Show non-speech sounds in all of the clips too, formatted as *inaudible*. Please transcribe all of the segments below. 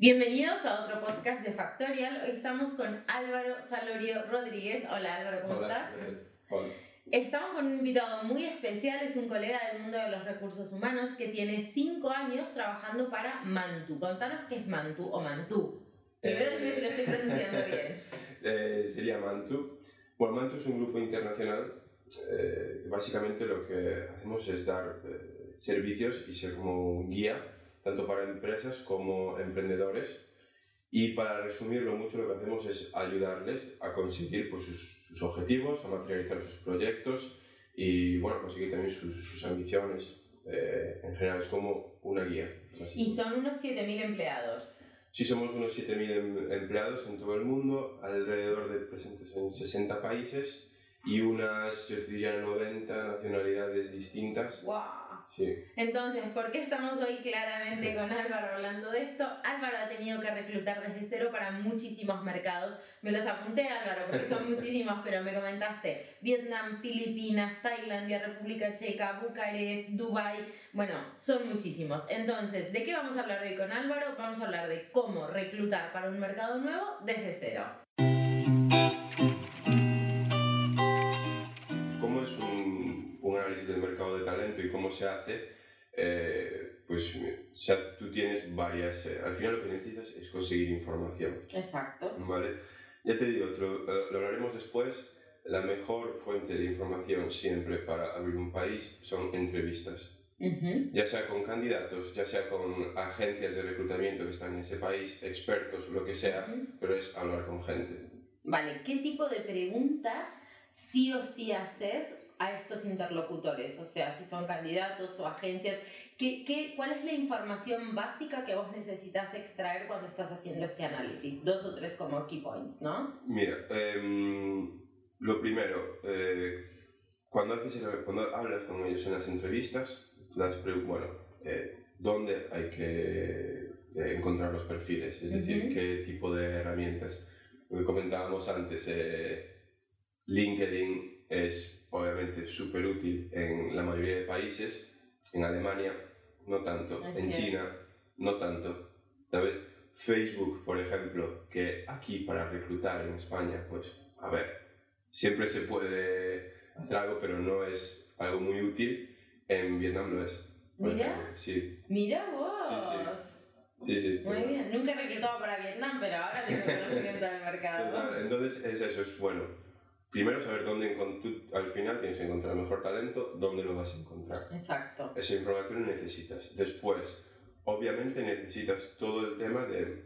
Bienvenidos a otro podcast de Factorial. Hoy estamos con Álvaro Salorio Rodríguez. Hola Álvaro, ¿cómo estás? Hola. Estamos con un invitado muy especial, es un colega del mundo de los recursos humanos que tiene cinco años trabajando para Mantu. Contanos qué es Mantu o Mantú. Primero Eh, si lo estoy pronunciando *laughs* bien. Eh, sería Mantu. Bueno, Mantu es un grupo internacional eh, que básicamente lo que hacemos es dar eh, servicios y ser como un guía, tanto para empresas como emprendedores. Y para resumirlo mucho, lo que hacemos es ayudarles a conseguir pues, sus, sus objetivos, a materializar sus proyectos y bueno, conseguir también sus, sus ambiciones. Eh, en general es como una guía. básicamente. Y son unos 7.000 empleados. Sí, somos unos 7.000 em- empleados en todo el mundo, alrededor de presentes en 60 países y unas, yo diría, 90 nacionalidades distintas. ¡Wow! Sí. Entonces, ¿por qué estamos hoy claramente con Álvaro hablando de esto? Álvaro ha tenido que reclutar desde cero para muchísimos mercados. Me los apunté, Álvaro, porque son *laughs* muchísimos, pero me comentaste Vietnam, Filipinas, Tailandia, República Checa, Bucarest, Dubai. Bueno, son muchísimos. Entonces, ¿de qué vamos a hablar hoy con Álvaro? Vamos a hablar de cómo reclutar para un mercado nuevo desde cero. Análisis del mercado de talento y cómo se hace? Eh, pues o sea, tú tienes varias... eh, al final lo que necesitas es conseguir información. Exacto. ¿Vale? Ya te digo, lo, eh, lo hablaremos después. La mejor fuente de información siempre para abrir un país son entrevistas. Ujú. ya sea con candidatos, ya sea con agencias de reclutamiento que están en ese país, expertos, lo que sea, pero es hablar con gente. Vale, ¿qué tipo de preguntas sí o sí haces a estos interlocutores? O sea, si son candidatos o agencias, ¿qué, qué, cuál es la información básica que vos necesitas extraer cuando estás haciendo este análisis? Dos o tres como key points, ¿no? Mira, em, lo primero, eh, cuando, haces cuando hablas con ellos en las entrevistas, las bueno, eh, ¿dónde hay que eh, encontrar los perfiles? Es decir, Ujú. qué tipo de herramientas. Lo que comentábamos antes, eh, LinkedIn es obviamente súper útil en la mayoría de países, en Alemania no tanto, Es en cierto. China no tanto, ¿sabes? Facebook, por ejemplo, que aquí para reclutar en España, pues, a ver, siempre se puede hacer algo, pero no es algo muy útil. En Vietnam lo es. Mira. ejemplo. Sí, Mira vos. Sí, sí. sí. Muy bien, nunca he reclutado para Vietnam, pero ahora tengo conocimiento del mercado. Entonces, es eso, es bueno. Primero saber dónde tú al final tienes que encontrar el mejor talento, dónde lo vas a encontrar. Exacto. Esa información necesitas. Después, obviamente necesitas todo el tema de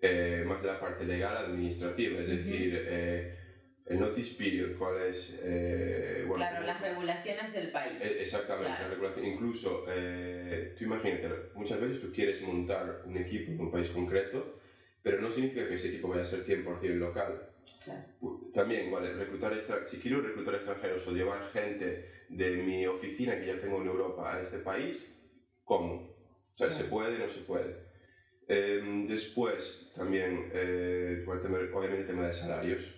eh, más de la parte legal administrativa, es Ujú. decir, eh, el notice period, cuál es... eh, bueno, Claro, las regulaciones del país. eh, Exactamente, Claro. la regulación. Incluso, eh, tú imagínate, muchas veces tú quieres montar un equipo en un país concreto, pero no significa que ese equipo vaya a ser 100% local. Claro. También, vale, reclutar extra- si quiero reclutar extranjeros o llevar gente de mi oficina que ya tengo en Europa a este país, ¿cómo? O sea, ¿se puede no se puede? Em, después, también, eh, el obviamente, el tema de salarios.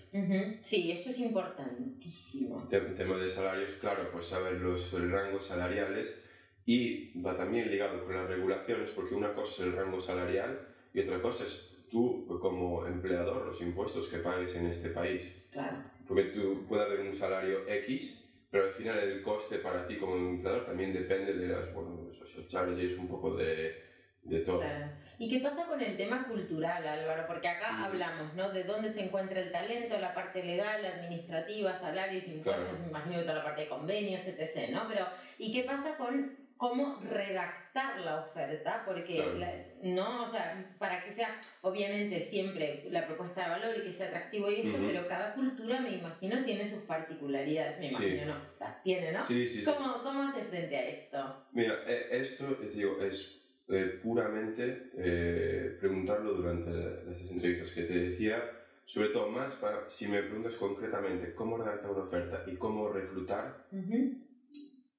Sí, esto es importantísimo. Te- tema de salarios, claro, pues saber los rangos salariales y va también ligado con las regulaciones, porque una cosa es el rango salarial y otra cosa es tú como empleador, los impuestos que pagues en este país. Claro. Porque tú puede haber un salario X, pero al final el coste para ti como empleador también depende de las, bueno, social charges, un poco de, de todo. Claro. ¿Y qué pasa con el tema cultural, Álvaro? Porque acá Mm. hablamos, ¿no? De dónde se encuentra el talento, la parte legal, administrativa, salarios, impuestos, Claro. me imagino toda la parte de convenios, etc., ¿no? Pero, ¿y qué pasa con cómo redactar la oferta? Porque, Claro. la- ¿no? O sea, para que sea, obviamente, siempre la propuesta de valor y que sea atractivo y esto, Ujú. pero cada cultura, me imagino, tiene sus particularidades. Me Sí. imagino, ¿no? La Tiene, ¿no? Sí, sí, sí. ¿Cómo, ¿Cómo haces frente a esto? Mira, eh, esto, te digo, es eh, puramente eh, preguntarlo durante estas entrevistas que te decía, sobre todo más para, si me preguntas concretamente cómo redactar una oferta y cómo reclutar, Ujú.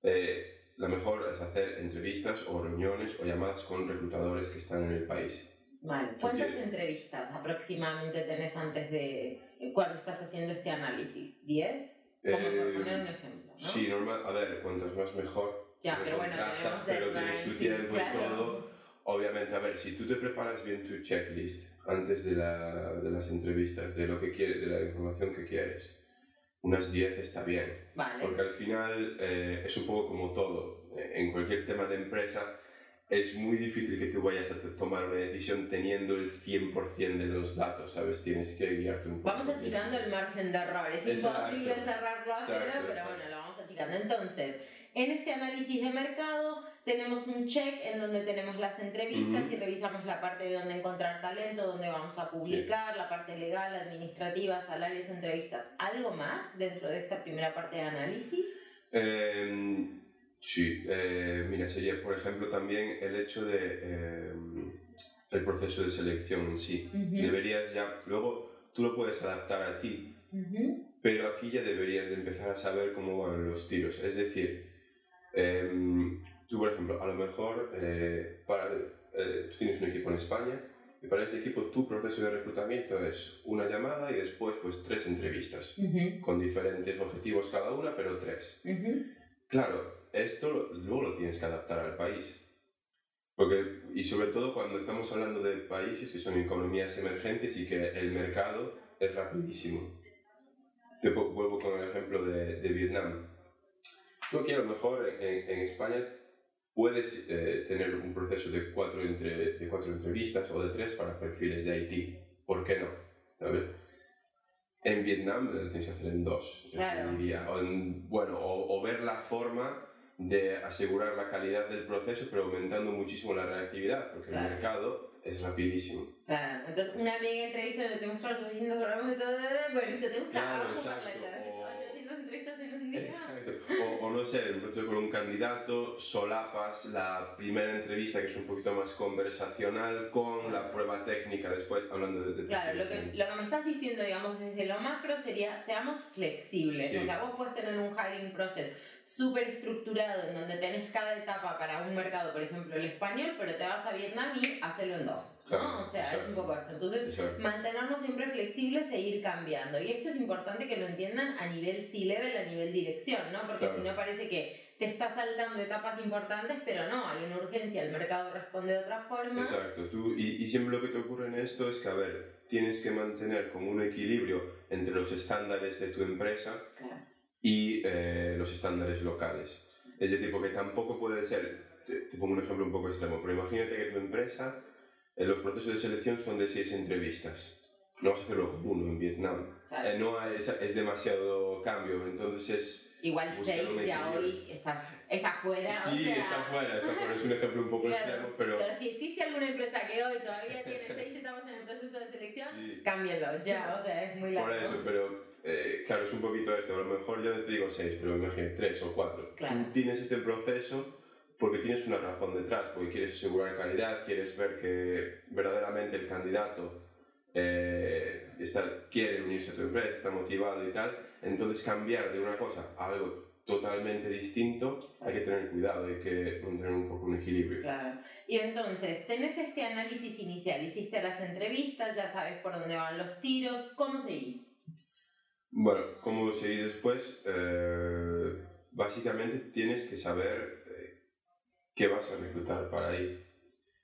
eh, lo mejor es hacer entrevistas o reuniones o llamadas con reclutadores que están en el país. Vale. ¿Cuántas Porque- entrevistas aproximadamente tenés antes de cuando estás haciendo este análisis? ¿10? Como por Eh, poner un ejemplo, ¿no? Sí, normal, a ver, cuantas más mejor. Ya, pero bueno, tenemos pero tienes tu deadlines, sí, tiempo claro. y todo. obviamente, a ver, si tú te preparas bien tu checklist antes de, la, de las entrevistas, de lo que quieres, de la información que quieres, unas 10 está bien. Vale. Porque al final eh, es un poco como todo. Eh, En cualquier tema de empresa es muy difícil que tú vayas a tomar una decisión teniendo el 100% de los datos, ¿sabes? Tienes que guiarte un poco. Vamos achicando el margen de error. Es Exacto. imposible cerrarlo a cero, pero exacto. bueno, lo vamos achicando. Entonces, en este análisis de mercado tenemos un check en donde tenemos las entrevistas y revisamos la parte de dónde encontrar talento, dónde vamos a publicar, la parte legal, administrativa, salarios, entrevistas. ¿Algo más dentro de esta primera parte de análisis? Eh, sí, eh, mira, sería por ejemplo también el hecho de eh, el proceso de selección en sí. Deberías ya, luego tú lo puedes adaptar a ti, pero aquí ya deberías de empezar a saber cómo van los tiros. Es decir, em, tú por ejemplo, a lo mejor eh, para, eh, tú tienes un equipo en España y para este equipo tu proceso de reclutamiento es una llamada y después pues tres entrevistas Ujú. con diferentes objetivos cada una, pero tres. Ujú. Claro, esto luego lo tienes que adaptar al país. Porque, y sobre todo cuando estamos hablando de países que son economías emergentes y que el mercado es rapidísimo. Te vuelvo con el ejemplo de, de Vietnam. Tú aquí a lo mejor en, en España puedes eh, tener un proceso de cuatro, entre, de cuatro entrevistas o de tres para perfiles de Haití. ¿Por qué no? ¿Sabes? En Vietnam eh, tienes que hacer en dos, yo Claro. diría. O en- bueno, o, o ver la forma de asegurar la calidad del proceso, pero aumentando muchísimo la reactividad, porque Claro. el mercado es rapidísimo. Claro, entonces una mega entrevista donde te muestra lo suficiente programa y todo, bueno, listo, te gusta, Claro, exacto, hacerla, o- *laughs* 800 entrevistas en un día. Exacto. Sé, un proceso con un candidato, solapas la primera entrevista que es un poquito más conversacional con la prueba técnica después, hablando de... de Claro, lo que, lo que me estás diciendo, digamos, desde lo macro sería, seamos flexibles. Sí. O sea, vos puedes tener un hiring process súper estructurado en donde tenés cada etapa para un mercado, por ejemplo, el español, pero te vas a Vietnam y hacelo en dos. ¿no? Claro, o sea, es exacto. un poco esto. Entonces, Exacto. mantenernos siempre flexibles e ir cambiando. Y esto es importante que lo entiendan a nivel C-level, a nivel dirección, ¿no? Porque Claro. si no parece que te está saltando etapas importantes, pero no, hay una urgencia, el mercado responde de otra forma. Exacto, tú, y, y siempre lo que te ocurre en esto es que, a ver, tienes que mantener como un equilibrio entre los estándares de tu empresa Claro. Y eh, los estándares locales. Es decir, porque tampoco puede ser, te, te pongo un ejemplo un poco extremo, pero imagínate que tu empresa, eh, los procesos de selección son de seis entrevistas. No vas a hacerlo uno en Vietnam. Claro. Eh, no hay- es, es demasiado cambio, entonces es... Igual buscar 6 un ya hoy estás, está fuera. o Sí, sea, está fuera, está fuera, es un ejemplo un poco Claro, extremo, pero... Pero si existe alguna empresa que hoy todavía tiene 6 etapas en el proceso de selección, Sí. cámbienlo ya, o sea, es muy largo. Por eso, pero eh, claro, es un poquito esto. A lo mejor yo no te digo seis, pero imagínate tres o cuatro. Claro. Tú tienes este proceso porque tienes una razón detrás, porque quieres asegurar calidad, quieres ver que verdaderamente el candidato eh, está, quiere unirse a tu empresa, está motivado y tal. Entonces cambiar de una cosa a algo totalmente distinto, hay que tener cuidado, hay que mantener un poco un equilibrio. Claro. Y entonces, tenés este análisis inicial, hiciste las entrevistas, ya sabes por dónde van los tiros, ¿cómo seguís? Bueno, ¿cómo seguir después? Eh, básicamente tienes que saber eh, qué vas a reclutar para ahí.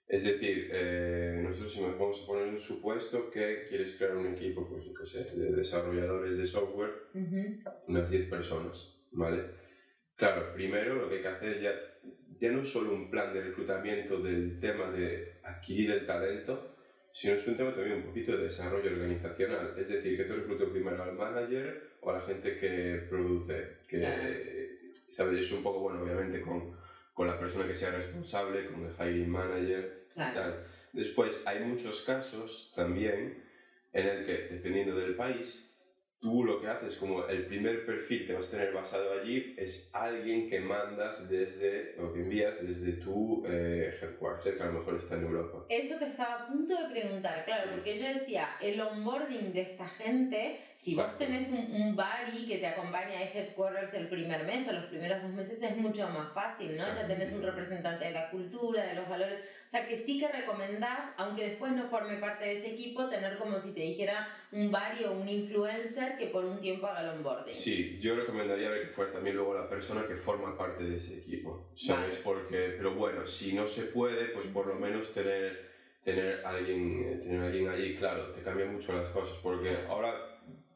Es decir, eh, nosotros si nos vamos a poner un supuesto que quieres crear un equipo, pues sé, de desarrolladores de software, unas 10 personas, ¿vale? Claro, primero lo que hay que hacer ya, ya no es solo un plan de reclutamiento del tema de adquirir el talento, sino es un tema también un poquito de desarrollo organizacional. Es decir, que tú reclutes primero al manager o a la gente que produce, que, Claro. ¿sabes? Es un poco, bueno, obviamente con, con la persona que sea responsable, con el hiring manager, Claro. Tal. Después, hay muchos casos también en el que, dependiendo del país, tú lo que haces, como el primer perfil que vas a tener basado allí, es alguien que mandas desde, o que envías desde tu eh, headquarter, que a lo mejor está en Europa. Eso te estaba a punto de preguntar, claro, porque yo decía, el onboarding de esta gente, si vos Exacto. tenés un, un buddy que te acompaña de headquarters el primer mes o los primeros dos meses, es mucho más fácil, ¿no? Ya tenés un representante de la cultura, de los valores, o sea que sí que recomendás, aunque después no forme parte de ese equipo, tener como si te dijera un buddy o un influencer que por un tiempo haga el onboarding. Sí, yo recomendaría ver que fuera también luego la persona que forma parte de ese equipo, ¿sabes? Porque, pero bueno, si no se puede, pues por lo menos tener, tener, alguien, eh, tener alguien allí, claro, te cambia mucho las cosas, porque ahora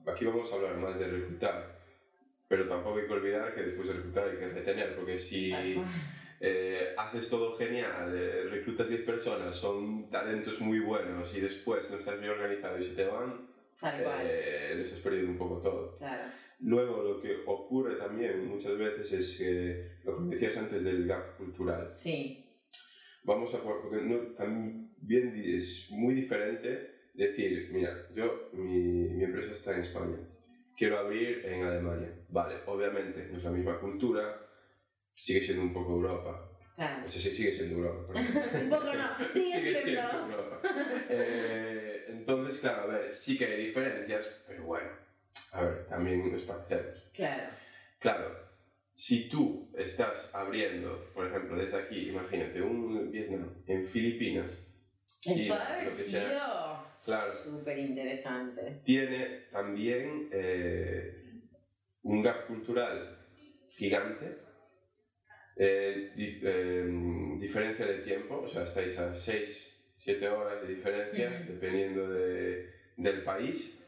aquí vamos a hablar más de reclutar, pero tampoco hay que olvidar que después de reclutar hay que retener, porque si eh, haces todo genial, eh, reclutas 10 personas, son talentos muy buenos y después no estás bien organizado y se te van, eh, les has perdido un poco todo. Luego lo que ocurre también muchas veces es que lo que decías antes del gap cultural. Sí. Vamos a porque no, también es muy diferente decir, mira, yo, mi, mi empresa está en España, quiero abrir en Alemania. Vale, obviamente no es la misma cultura, sigue siendo un poco Europa. Claro. O sea, sí, sigue siendo Europa. *laughs* un poco no, sigue, *laughs* siendo. Europa. Eh, entonces, claro, a ver, sí que hay diferencias, pero bueno, a ver, también nos parecemos. Claro. Claro, si tú estás abriendo, por ejemplo, desde aquí, imagínate, un Vietnam en Filipinas. Eso ha sido claro, súper interesante. Tiene también eh, un gap cultural gigante eh, em, diferencia de tiempo, o sea, estáis a 6, 7 horas de diferencia, dependiendo de, del país.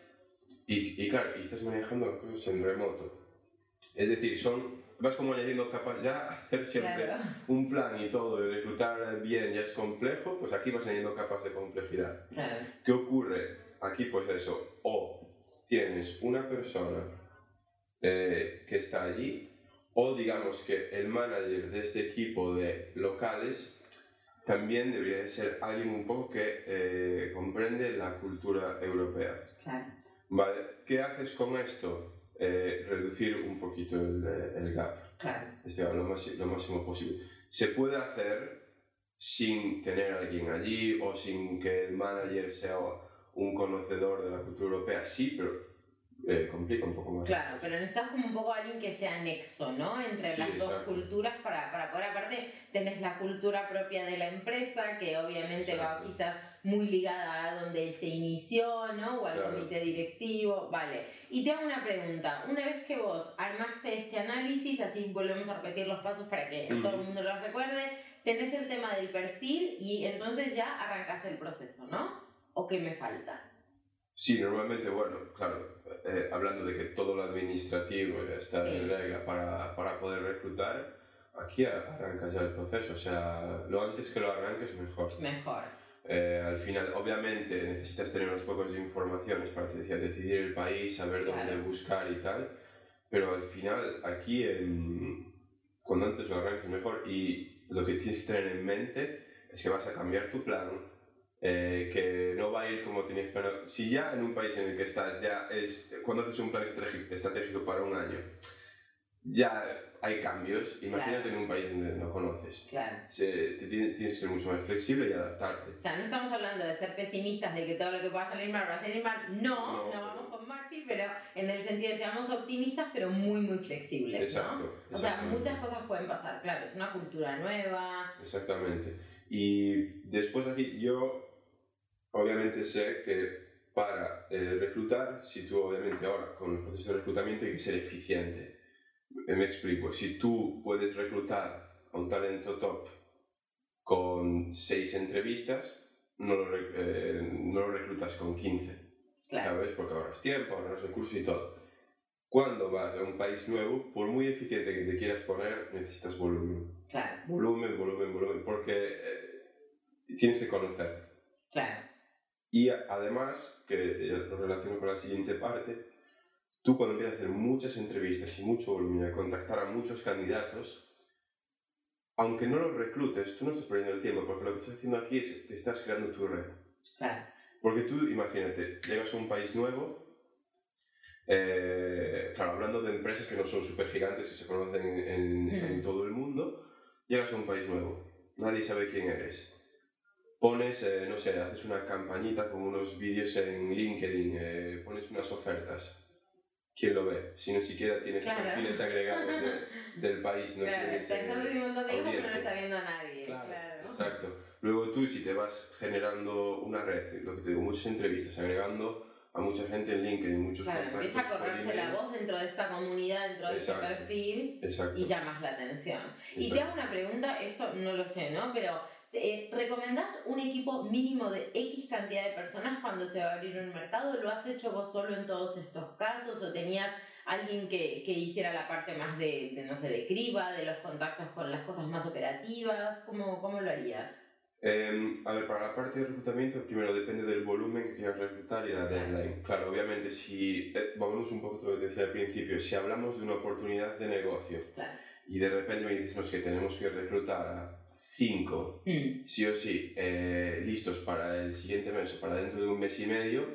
Y, y, claro, y estás manejando cosas en remoto. Es decir, son, vas como añadiendo capas, ya hacer siempre un plan y todo, y reclutar bien ya es complejo, pues aquí vas añadiendo capas de complejidad. ¿Qué ocurre? Aquí pues eso, o tienes una persona eh, que está allí o digamos que el manager de este equipo de locales también debería ser alguien un poco que eh, comprende la cultura europea. Claro. ¿Vale? ¿Qué haces con esto? Eh, reducir un poquito el, el gap. Claro. Este, lo, más, lo máximo posible. Se puede hacer sin tener a alguien allí o sin que el manager sea un conocedor de la cultura europea, sí, pero eh, complica un poco más. Claro, pero necesitas como un poco alguien que sea nexo, ¿no? Entre las dos culturas para, para poder, aparte, tenés la cultura propia de la empresa, que obviamente va quizás muy ligada a donde se inició, ¿no? O al comité directivo, vale. Y te hago una pregunta, una vez que vos armaste este análisis, así volvemos a repetir los pasos para que todo el mundo los recuerde, tenés el tema del perfil y entonces ya arrancas el proceso, ¿no? ¿O qué me falta? Sí, normalmente, bueno, claro, eh, hablando de que todo lo administrativo ya está en regla para, para, poder reclutar, aquí arranca ya el proceso. O sea, lo antes que lo arranques, mejor. Mejor. Eh, al final, obviamente, necesitas tener unos pocos de informaciones para decidir el país, saber dónde buscar y tal. Pero al final, aquí, en, cuando antes lo arranques, mejor. Y lo que tienes que tener en mente es que vas a cambiar tu plan eh, que no va a ir como tenías planeado. Si ya en un país en el que estás, ya es cuando haces un plan estratégico para un año, ya hay cambios. Imagínate en un país donde no conoces. Claro. te tienes, que ser mucho más flexible y adaptarte. O sea, no estamos hablando de ser pesimistas, de que todo lo que pueda salir mal va a salir mal. No, no, vamos con Murphy, pero en el sentido de seamos optimistas, pero muy, muy flexibles. Exacto. O sea, muchas cosas pueden pasar. Claro, es una cultura nueva. Exactamente. Y después aquí yo obviamente sé que para eh, reclutar, si tú obviamente ahora con los procesos de reclutamiento hay que ser eficiente. Me explico, si tú puedes reclutar a un talento top con seis entrevistas, no lo, eh, no lo reclutas con 15, ¿sabes? Porque ahorras tiempo, ahorras recursos y todo. Cuando vas a un país nuevo, por muy eficiente que te quieras poner, necesitas volumen. Claro. Volumen, volumen, volumen, porque eh, tienes que conocer. Claro. Y además, que lo relaciono con la siguiente parte, tú cuando empiezas a hacer muchas entrevistas y mucho volumen, a contactar a muchos candidatos, aunque no los reclutes, tú no estás perdiendo el tiempo, porque lo que estás haciendo aquí es que estás creando tu red. Claro. Porque tú, imagínate, llegas a un país nuevo, eh, claro, hablando de empresas que no son súper gigantes, que se conocen en, en, todo el mundo, llegas a un país nuevo, nadie sabe quién eres pones, eh, no sé, haces una campañita con unos vídeos en LinkedIn, eh, pones unas ofertas. ¿Quién lo ve? Si no siquiera tienes perfiles agregados *laughs* del país, no claro, tienes. Estás haciendo un montón de cosas, pero no está viendo a nadie. Claro, Exacto. Luego tú, si te vas generando una red, lo que te digo, muchas entrevistas, agregando a mucha gente en LinkedIn, muchos claro, contactos. Empieza a correrse la voz dentro de esta comunidad, dentro de este Exacto. perfil Exacto. y llamas la atención. Y te exacto. hago una pregunta, esto no lo sé, ¿no? Pero eh, ¿recomendás un equipo mínimo de X cantidad de personas cuando se va a abrir un mercado? ¿Lo has hecho vos solo en todos estos casos o tenías alguien que, que hiciera la parte más de, de, no sé, de criba, de los contactos con las cosas más operativas? ¿Cómo, cómo lo harías? Eh, a ver, para la parte de reclutamiento, primero depende del volumen que quieras reclutar y la deadline. Claro, obviamente, si, eh, vamos un poco a lo que te decía al principio, si hablamos de una oportunidad de negocio Claro. y de repente me dices, no, es que tenemos que reclutar a cinco, Mm, sí o sí, eh, listos para el siguiente mes o para dentro de un mes y medio,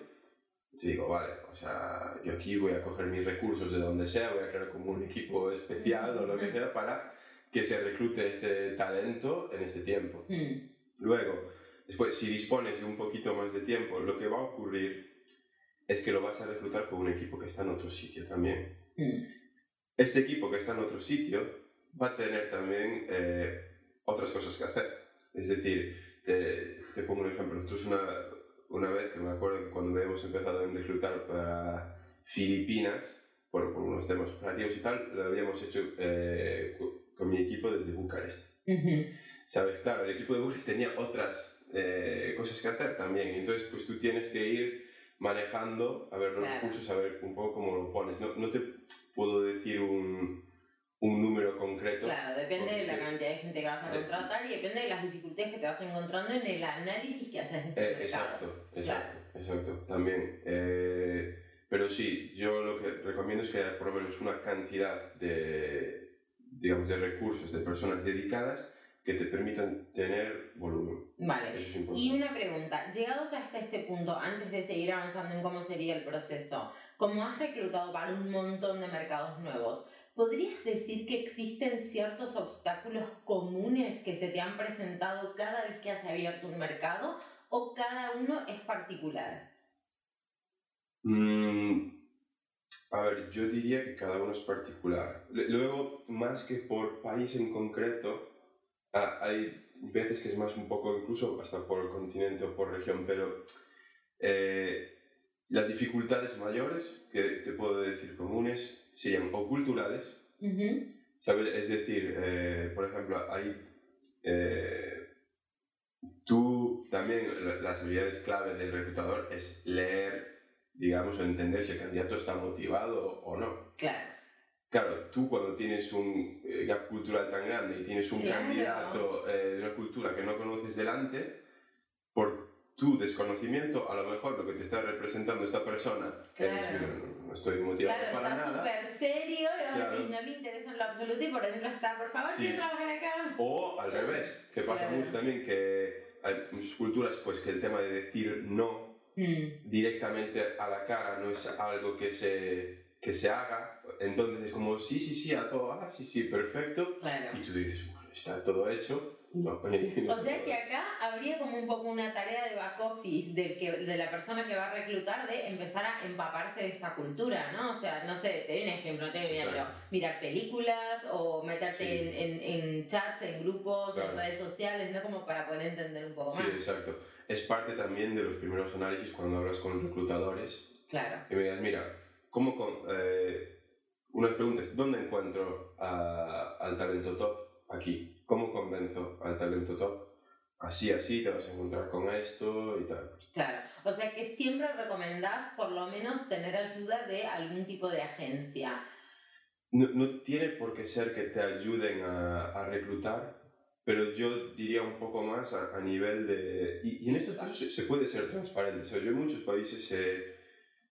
te digo, vale, o sea, yo aquí voy a coger mis recursos de donde sea, voy a crear como un equipo especial o lo que sea para que se reclute este talento en este tiempo. mm, Luego, después, si dispones de un poquito más de tiempo, lo que va a ocurrir es que lo vas a reclutar con un equipo que está en otro sitio también. mm. Este equipo que está en otro sitio va a tener también eh, otras cosas que hacer. Es decir, te, te pongo un ejemplo. Nosotros una, una vez que me acuerdo que cuando habíamos empezado a reclutar para Filipinas, bueno, por unos temas operativos y tal, lo habíamos hecho eh, co- con mi equipo desde Bucarest. Ujú. ¿Sabes? Claro, el equipo de Bucarest tenía otras eh, cosas que hacer también. Entonces, pues tú tienes que ir manejando, a ver los Claro. recursos, a ver un poco cómo lo pones. No, no te puedo decir un, un número concreto. Claro, depende de la cantidad de gente que vas a contratar y depende de las dificultades que te vas encontrando en el análisis que haces de este Eh, exacto, exacto, exacto, también. Eh, pero sí, yo lo que recomiendo es que haya por lo menos una cantidad de, digamos, de recursos, de personas dedicadas que te permitan tener volumen. Vale. Eso es Y importante. una pregunta, llegados hasta este punto, antes de seguir avanzando en cómo sería el proceso, como has reclutado para un montón de mercados nuevos, ¿podrías decir que existen ciertos obstáculos comunes que se te han presentado cada vez que has abierto un mercado o cada uno es particular? Mm, a ver, yo diría que cada uno es particular. Luego, más que por país en concreto, hay veces que es más un poco incluso hasta por continente o por región, pero eh, las dificultades mayores que te puedo decir comunes serían o culturales. ¿sabes? Es decir, eh, por ejemplo, hay... eh, tú también, la- las habilidades clave del reclutador es leer, digamos, o entender si el candidato está motivado o no. Claro. Claro, tú cuando tienes un eh, gap cultural tan grande y tienes un Claro. candidato eh, de una cultura que no conoces delante, tu desconocimiento, a lo mejor lo que te está representando esta persona, Claro. "Mira, no, no estoy motivado Claro, para está nada, súper serio y Claro. no le interesa en lo absoluto y por dentro está, por favor, Sí. trabajar acá. O al revés, que pasa mucho también que hay muchas culturas pues que el tema de decir no Mm, directamente a la cara no es algo que se, que se haga, entonces es como sí, sí, sí, a todo, ah, sí, sí, perfecto, y tú dices, bueno, está todo hecho, no, *laughs* O sea que acá habría como un poco una tarea de back office del que, de la persona que va a reclutar de empezar a empaparse de esta cultura, ¿no? O sea, no sé, te doy un ejemplo, no tengo ni idea, pero mirar películas o meterte Sí. en, en, en chats, en grupos, en Claro. redes sociales, ¿no? Como para poder entender un poco Sí, más. exacto. Es parte también de los primeros análisis cuando hablas con reclutadores Claro. y me digas, mira, ¿cómo con, eh, unas preguntas, ¿dónde encuentro a- al talento top? Aquí. ¿Cómo convenzo al talento top? Así, así, te vas a encontrar con esto y tal. Claro, o sea que siempre recomendás por lo menos tener ayuda de algún tipo de agencia. No, no tiene por qué ser que te ayuden a, a reclutar, pero yo diría un poco más a, a nivel de... Y, y en estos casos se, se puede ser transparente. O sea, yo en muchos países, eh,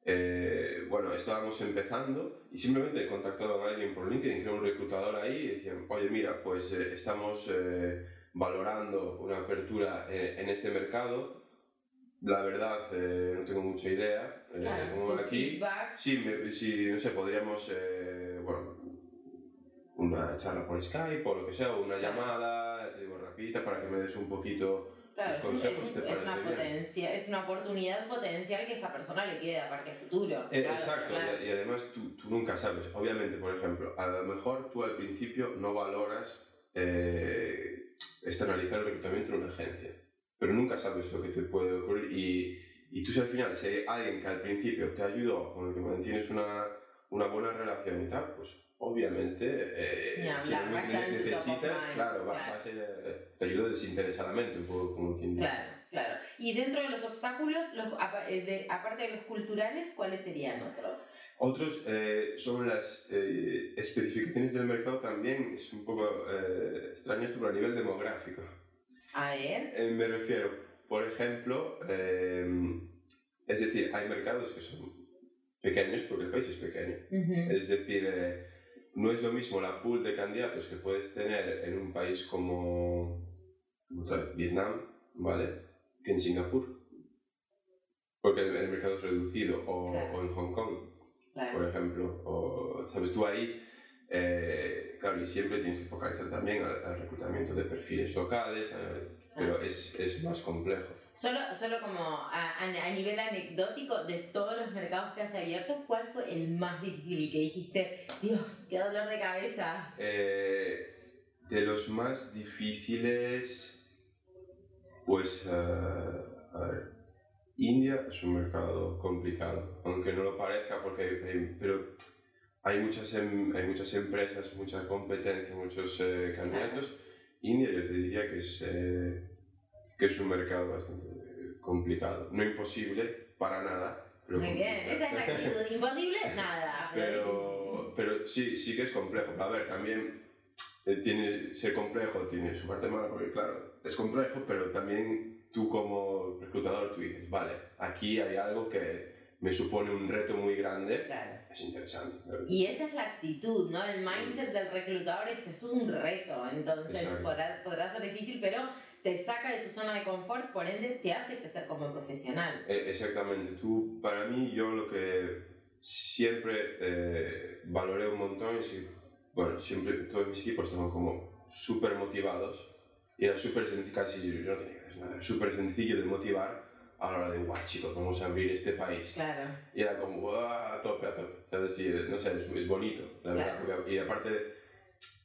eh, bueno, estábamos empezando y simplemente he contactado a alguien por LinkedIn, que era un reclutador ahí, y decían, oye, mira, pues eh, estamos eh, valorando una apertura eh, en este mercado. La verdad, eh, no tengo mucha idea. eh, Claro, como aquí, feedback. Sí, me- sí, no sé, podríamos, bueno, una charla por Skype o lo que sea, una llamada, te digo, rapidita para que me des un poquito... Claro, Los es, es te es una potencia, es una oportunidad potencial que esta persona le quede aparte a futuro. Eh, Claro, exacto, claro. y, y además tú, tú nunca sabes. Obviamente, por ejemplo, a lo mejor tú al principio no valoras eh, externalizar el reclutamiento en una agencia, pero nunca sabes lo que te puede ocurrir y, y y tú si al final, si hay alguien que al principio te ayudó, con el que mantienes una, una buena relación y tal, pues obviamente, eh, Ni si hablar, va a realmente estar en tu top of necesitas, claro, va, claro. a ser, eh, te ayuda desinteresadamente, un poco como quien dice. Claro, claro. Y dentro de los obstáculos, los, eh, de- aparte de los culturales, ¿cuáles serían otros? Otros eh, sobre las eh, especificaciones del mercado también es un poco eh, extraño esto, pero a nivel demográfico. A ver. Me refiero, por ejemplo, es decir, hay mercados que son pequeños porque el país es pequeño. Es decir, eh, no es lo mismo la pool de candidatos que puedes tener en un país como vez, Vietnam, ¿vale? Que en Singapur. Porque el, el mercado es reducido, o, Claro. o en Hong Kong, Claro. por ejemplo. O, ¿Sabes? Tú ahí, eh, claro, y siempre tienes que focalizar también al, al reclutamiento de perfiles locales, eh, pero es, es más complejo. Solo, solo como a, a- a nivel anecdótico, de todos los mercados que has abierto, ¿cuál fue el más difícil que dijiste, Dios, qué dolor de cabeza? Eh, de los más difíciles, pues, eh, a ver, India es un mercado complicado, aunque no lo parezca, porque hay- hay- pero hay muchas, em- hay muchas empresas, mucha competencia, muchos eh, candidatos. India yo te diría que es, eh, que es un mercado bastante eh, complicado, no imposible para nada. Pero Muy bien, complicado. esa es la actitud. Imposible, nada. *laughs* Pero, pero sí, sí que es complejo. A ver, también eh, tiene, ser complejo tiene su parte mala, porque claro, es complejo, pero también tú como reclutador tú dices, vale, aquí hay algo que me supone un reto muy grande, Claro. es interesante. Y esa es la actitud, ¿no? El mindset del reclutador es que esto es un reto, entonces podrá, podrá ser difícil, pero te saca de tu zona de confort, por ende te hace crecer como profesional. Eh, exactamente. Tú, para mí, yo lo que siempre eh, valoré un montón es que, bueno, siempre todos mis equipos estaban como súper motivados y era súper sencillo, casi yo no tenía que hacer nada, era súper sencillo de motivar a la hora de, guau, chicos, vamos a abrir este país. Claro. Y era como, guau, a tope, a tope. ¿Sabes? Y, no sé, es, es bonito, la verdad. Claro. porque- y aparte,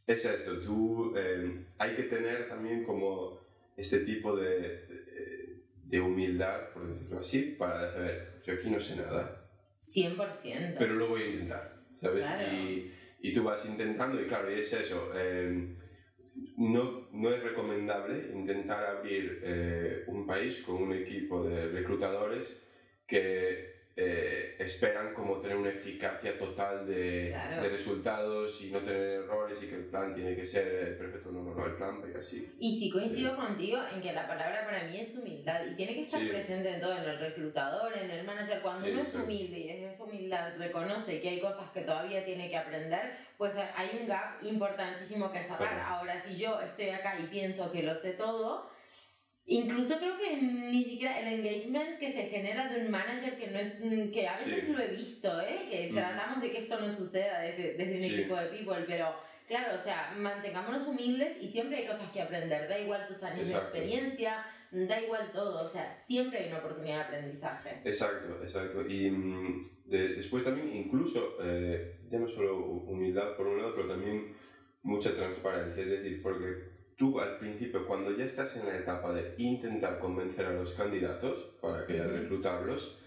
es esto, tú, eh, hay que tener también como este tipo de, de, de humildad, por decirlo así, para saber, yo aquí no sé nada, 100%. pero lo voy a intentar, ¿sabes? Claro. Y, y tú vas intentando, y claro, y es eso. eh, no, no es recomendable intentar abrir eh, un país con un equipo de reclutadores que eh, esperan como tener una eficacia total de, Claro. de resultados y no tener errores y que el plan tiene que ser perfecto. No, no, no, el plan va a ir así. Y sí coincido contigo en que la palabra para mí es humildad y tiene que estar Sí. presente en todo, en el reclutador, en el manager. Cuando Sí, uno es sí. humilde y desde esa humildad reconoce que hay cosas que todavía tiene que aprender, pues hay un gap importantísimo que cerrar. Claro. Ahora, si yo estoy acá y pienso que lo sé todo, incluso creo que ni siquiera el engagement que se genera de un manager que no es que a veces Sí. lo he visto, ¿eh? que Mm. tratamos de que esto no suceda desde, desde un Sí. equipo de people, pero Claro, o sea, mantengámonos humildes y siempre hay cosas que aprender. Da igual tus años Exacto. de experiencia, da igual todo. O sea, siempre hay una oportunidad de aprendizaje. Exacto, exacto. Y mm, de- después también incluso, eh, ya no solo humildad por un lado, pero también mucha transparencia. Es decir, porque tú al principio, cuando ya estás en la etapa de intentar convencer a los candidatos para que reclutarlos,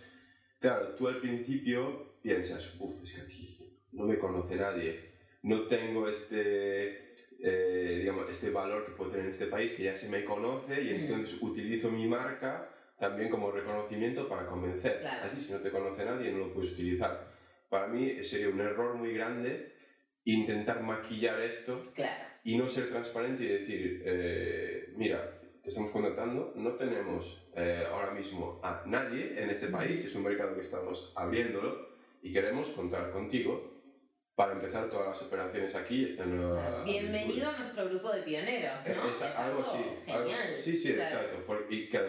claro, tú al principio piensas, uff, es que aquí no me conoce nadie. No tengo este, eh, digamos, este valor que puedo tener en este país, que ya se me conoce y Mm. entonces utilizo mi marca también como reconocimiento para convencer. Claro. Así, si no te conoce nadie, no lo puedes utilizar. Para mí sería un error muy grande intentar maquillar esto Claro. Y no ser transparente y decir, eh, mira, te estamos contratando, no tenemos eh, ahora mismo a nadie en este país, es un mercado que estamos abriéndolo y queremos contar contigo para empezar todas las operaciones aquí. Esta nueva Bienvenido a nuestro grupo de pioneros, eh, ¿no? es Es algo algo- Genial. sí, sí, Claro. exacto. Por- y que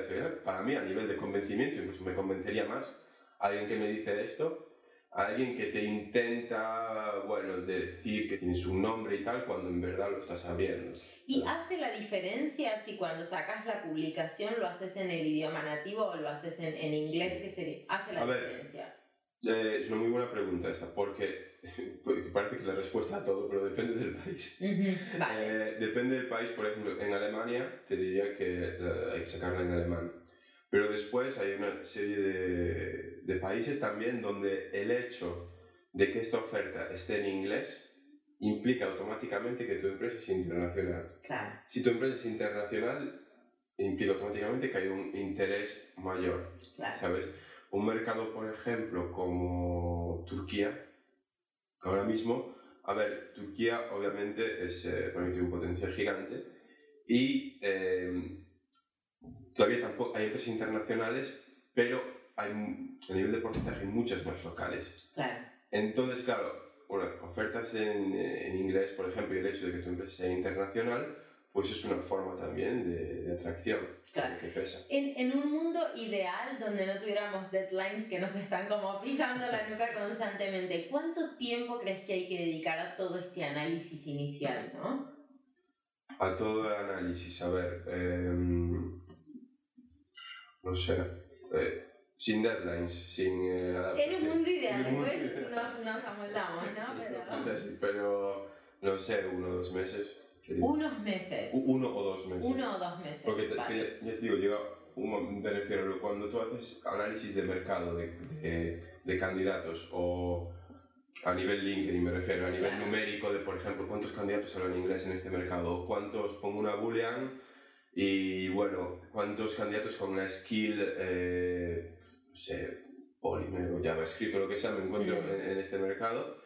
para mí, a nivel de convencimiento, incluso me convencería más alguien que me dice esto, alguien que te intenta, bueno, decir que tienes un nombre y tal, cuando en verdad lo estás sabiendo. ¿Y hace la diferencia si cuando sacas la publicación lo haces en el idioma nativo o lo haces en, en inglés? ¿Qué sería? ¿Hace la A ver. diferencia? Eh, es una muy buena pregunta esta, porque *laughs* parece que la respuesta a todo, pero depende del país. Vale. Eh, depende del país, por ejemplo, en Alemania te diría que eh, hay que sacarla en alemán. Pero después hay una serie de, de países también donde el hecho de que esta oferta esté en inglés implica automáticamente que tu empresa es internacional. Claro. Si tu empresa es internacional, implica automáticamente que hay un interés mayor, Claro. ¿sabes? Un mercado, por ejemplo, como Turquía, ahora mismo, a ver, Turquía obviamente es, eh, para mí tiene un potencial gigante y eh, todavía tampoco hay empresas internacionales, pero hay, a nivel de porcentaje hay muchas más locales. Claro. Entonces, claro, bueno, ofertas en, eh, en inglés, por ejemplo, y el hecho de que tu empresa sea internacional, pues es una forma también de, de atracción Claro. que pesa. En, en un mundo ideal donde no tuviéramos deadlines que nos están como pisando la nuca constantemente, ¿cuánto tiempo crees que hay que dedicar a todo este análisis inicial, no? A todo el análisis, a ver, em, no sé, eh, sin deadlines, sin... eh, En un mundo ideal, mundo después nos, nos amoldamos, ¿no? *laughs* Pero No sé si, pero no sé, uno o dos meses. unos meses, Uno o dos meses. uno o dos meses. Porque te- es vale. que ya, ya te digo, llega un me refiero, cuando tú haces análisis de mercado de, de, de candidatos o a nivel LinkedIn, me refiero, a nivel Claro. numérico de, por ejemplo, cuántos candidatos hablan inglés en este mercado o cuántos pongo una boolean y, bueno, cuántos candidatos con una skill, eh, no sé, Polymer o JavaScript o lo que sea me encuentro Mm. en, en este mercado.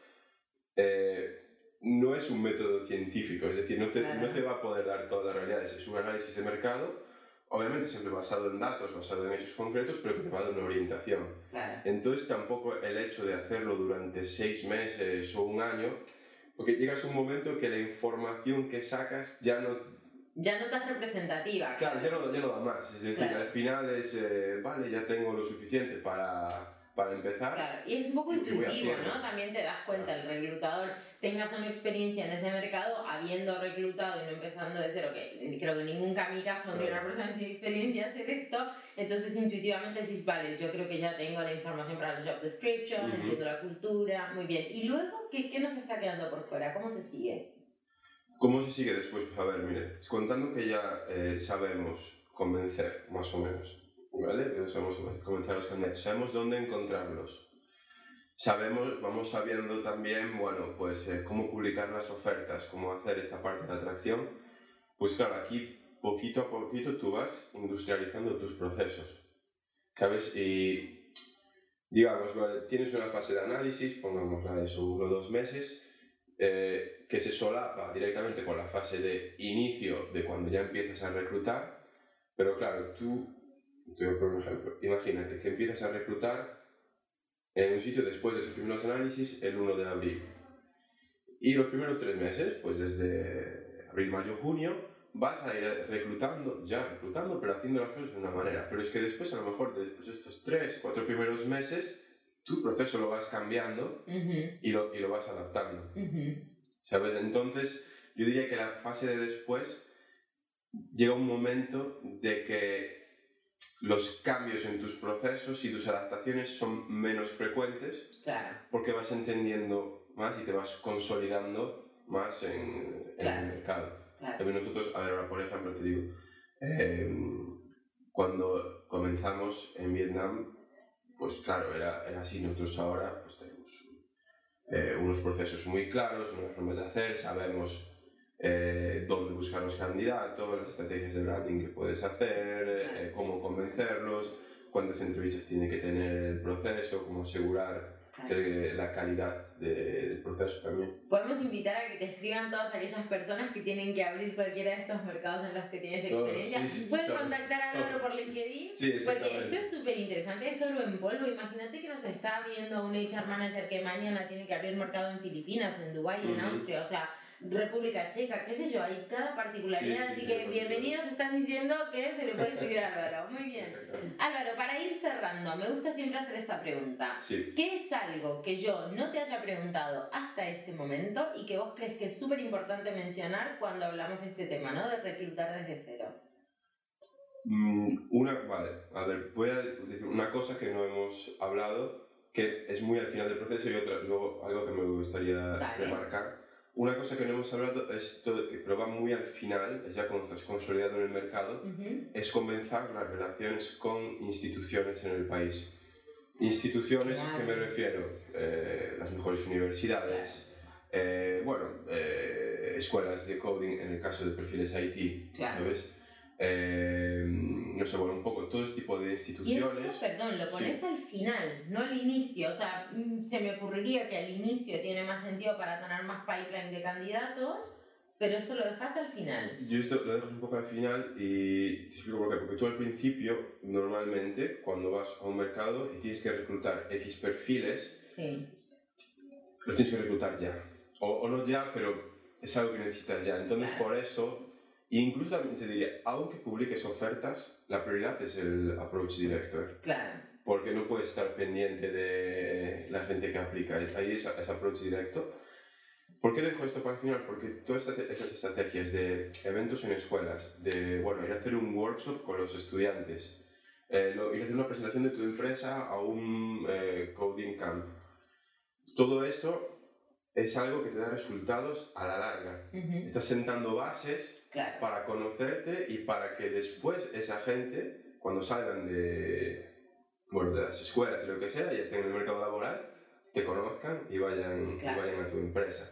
Eh, no es un método científico, es decir, no te, no te va a poder dar todas las realidades, es un análisis de mercado, obviamente siempre basado en datos, basado en hechos concretos, pero que te va a dar una orientación. Claro. Entonces tampoco el hecho de hacerlo durante seis meses o un año, porque llegas a un momento que la información que sacas ya no, Ya no estás representativa. claro, ya no, ya no da más, es decir, Claro. al final es, eh, vale, ya tengo lo suficiente para, para empezar. Claro, y es un poco ¿Qué voy intuitivo? ¿no? También te das cuenta, el reclutador, tengas una experiencia en ese mercado, habiendo reclutado y no empezando de cero, que creo que ningún kamikaze a una persona sin experiencia hacer esto, entonces intuitivamente decís, vale, yo creo que ya tengo la información para el job description, Ujú. entiendo la cultura, muy bien. Y luego, ¿qué, ¿qué nos está quedando por fuera? ¿Cómo se sigue? ¿Cómo se sigue después? A ver, mire, contando que ya eh, sabemos convencer, más o menos, ¿vale? Ya sabemos convencer a los candidatos, sabemos dónde encontrarlos. Sabemos, vamos sabiendo también, bueno, pues eh, cómo publicar las ofertas, cómo hacer esta parte de atracción. Pues claro, aquí poquito a poquito tú vas industrializando tus procesos, ¿sabes? Y digamos, vale, tienes una fase de análisis, pongamos la de eso, uno o dos meses, eh, que se solapa directamente con la fase de inicio de cuando ya empiezas a reclutar, pero claro, tú, te voy a poner un ejemplo, imagínate que empiezas a reclutar en un sitio después de sus primeros análisis el 1 de abril. Y los primeros tres meses, pues desde abril, mayo, junio, vas a ir reclutando, ya reclutando, pero haciendo las cosas de una manera. Pero es que después, a lo mejor, después de estos tres, cuatro primeros meses, tu proceso lo vas cambiando y lo, y lo vas adaptando. ujú. ¿Sabes? Entonces, yo diría que la fase de después llega un momento de que los cambios en tus procesos y tus adaptaciones son menos frecuentes Claro, porque vas entendiendo más y te vas consolidando más en, el mercado. claro. También nosotros, a ver, ahora por ejemplo, te digo, eh, cuando comenzamos en Vietnam, pues claro, era, era así. Nosotros ahora pues tenemos eh, unos procesos muy claros, unas formas de hacer, sabemos eh, dónde buscar los candidatos, las estrategias de branding que puedes hacer, eh, cómo convencerlos, cuántas entrevistas tiene que tener el proceso, cómo asegurar. Que la calidad de- del proceso también. Podemos invitar a que te escriban todas aquellas personas que tienen que abrir cualquiera de estos mercados en los que tienes experiencia. sí, sí, Pueden contactar a Álvaro por LinkedIn. Sí, Porque esto es súper interesante, es solo en polvo. Imagínate que nos está viendo un HR manager que mañana tiene que abrir mercado en Filipinas, en Dubái, en Ujú. Austria, o sea, República Checa, qué sé yo, hay cada particularidad. Sí, sí, así sí, que bienvenidos están diciendo que se le puede escribir a Álvaro. Muy bien. Álvaro, para ir cerrando, me gusta siempre hacer esta pregunta. Sí. ¿Qué es algo que yo no te haya preguntado hasta este momento y que vos crees que es súper importante mencionar cuando hablamos de este tema, ¿no? De reclutar desde cero. Mm, Una, vale, a ver, voy a decir una cosa que no hemos hablado, que es muy al final del proceso y otra, luego algo que me gustaría Dale. remarcar. Una cosa que no hemos hablado, es todo, pero va muy al final, ya cuando estás consolidado en el mercado, Ujú. es comenzar las relaciones con instituciones en el país. Instituciones, Claro. que me refiero? Eh, las mejores universidades, eh, bueno, eh, escuelas de coding en el caso de perfiles IT, Claro. ¿sabes? Eh, no sé, bueno, un poco todo este tipo de Y instituciones. esto, perdón, lo pones al final, no al inicio. O sea, mm, se me ocurriría que al inicio tiene más sentido para tener más pipeline de candidatos, pero esto lo dejas al final. Yo esto lo dejo un poco al final y te explico por qué. Porque tú al principio, normalmente, cuando vas a un mercado y tienes que reclutar X perfiles, Sí, los tienes que reclutar ya. O, o no ya, pero es algo que necesitas ya. Entonces, Claro. por eso, e incluso también te diría, aunque publiques ofertas, la prioridad es el approach director. claro. Porque no puedes estar pendiente de la gente que aplica. Ahí es, es approach directo. ¿Por qué dejo esto para el final? Porque todas estas estrategias de eventos en escuelas, de bueno, ir a hacer un workshop con los estudiantes, eh, lo- ir a hacer una presentación de tu empresa a un eh, coding camp, todo esto es algo que te da resultados a la larga. Ujú, Estás sentando bases Claro. para conocerte y para que después esa gente, cuando salgan de, bueno, de las escuelas y lo que sea, y estén en el mercado laboral, te conozcan y vayan, y vayan a tu empresa.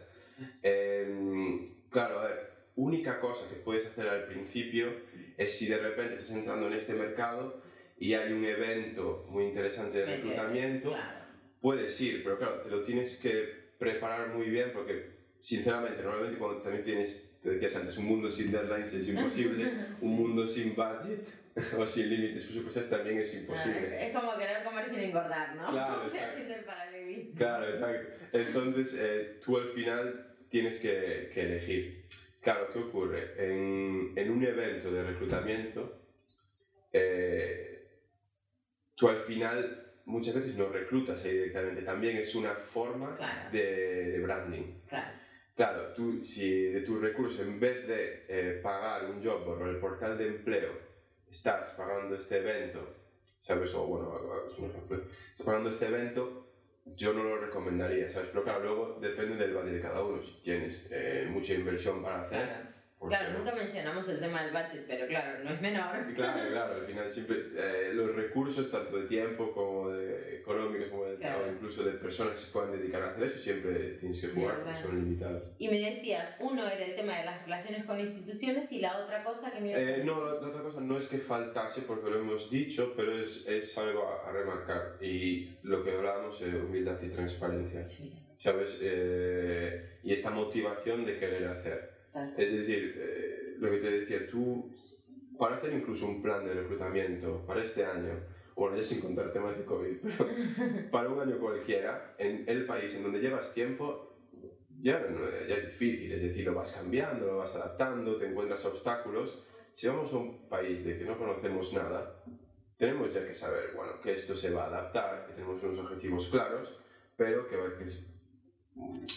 Em, claro, a ver, única cosa que puedes hacer al principio es si de repente estás entrando en este mercado y hay un evento muy interesante de reclutamiento, Claro. puedes ir, pero claro, te lo tienes que preparar muy bien porque, sinceramente, normalmente cuando también tienes, te decías antes, un mundo sin deadlines es imposible, *laughs* un mundo sin budget *laughs* o sin límites presupuestarios también es imposible. Ah, Es como querer comer sin engordar, ¿no? Claro, *laughs* exacto. Claro, exacto. Entonces, eh, tú al final tienes que, que elegir. Claro, ¿qué ocurre? En, en un evento de reclutamiento, eh, tú al final muchas veces no reclutas ahí directamente, también es una forma Claro. de, de branding. Claro. Claro, tú si de tus recursos, en vez de eh, pagar un job o el portal de empleo, estás pagando este evento, ¿sabes? O bueno, es un ejemplo, estás pagando este evento, yo no lo recomendaría, ¿sabes? Pero claro, luego depende del budget de cada uno, si tienes eh, mucha inversión para hacer. Claro. Claro, no. nunca mencionamos el tema del budget, pero claro, no es menor. Claro, claro, al final siempre eh, los recursos, tanto de tiempo como de económicos, como de, Claro. o incluso de personas que se puedan dedicar a hacer eso, siempre tienes que jugar, porque son limitados. Y me decías, uno era el tema de las relaciones con instituciones y la otra cosa que me Eh, no, la, la otra cosa no es que faltase, porque lo hemos dicho, pero es, es algo a, a remarcar. Y lo que hablábamos de humildad y transparencia, Sí, ¿sabes? Eh, y esta motivación de querer hacer. Tal. Es decir, eh, lo que te decía, tú, para hacer incluso un plan de reclutamiento para este año, bueno, ya sin contar temas de COVID, *laughs* pero para un año cualquiera, en el país en donde llevas tiempo, ya, ya es difícil, es decir, lo vas cambiando, lo vas adaptando, te encuentras obstáculos. Si vamos a un país de que no conocemos nada, tenemos ya que saber, bueno, que esto se va a adaptar, que tenemos unos objetivos claros, pero que, que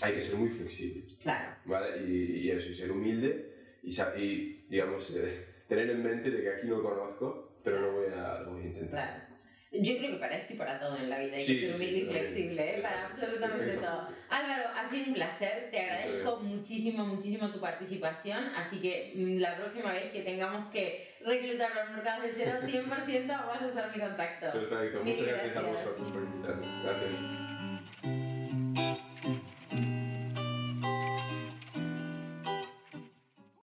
hay que ser muy flexible. Claro, ¿vale? Y, y eso, y ser humilde y, y digamos, eh, tener en mente de que aquí no conozco, pero lo voy a, lo voy a intentar. claro. Yo creo que para esto y para todo en la vida hay Sí, que ser sí, sí, humilde y flexible, ¿eh? para absolutamente todo. Álvaro, ha sido un placer, te agradezco muchísimo, muchísimo tu participación, así que mm, la próxima vez que tengamos que reclutar los mercados de cero 100% vas a usar mi contacto. Perfecto, muchas gracias a gracias. vosotros por invitarme. Gracias.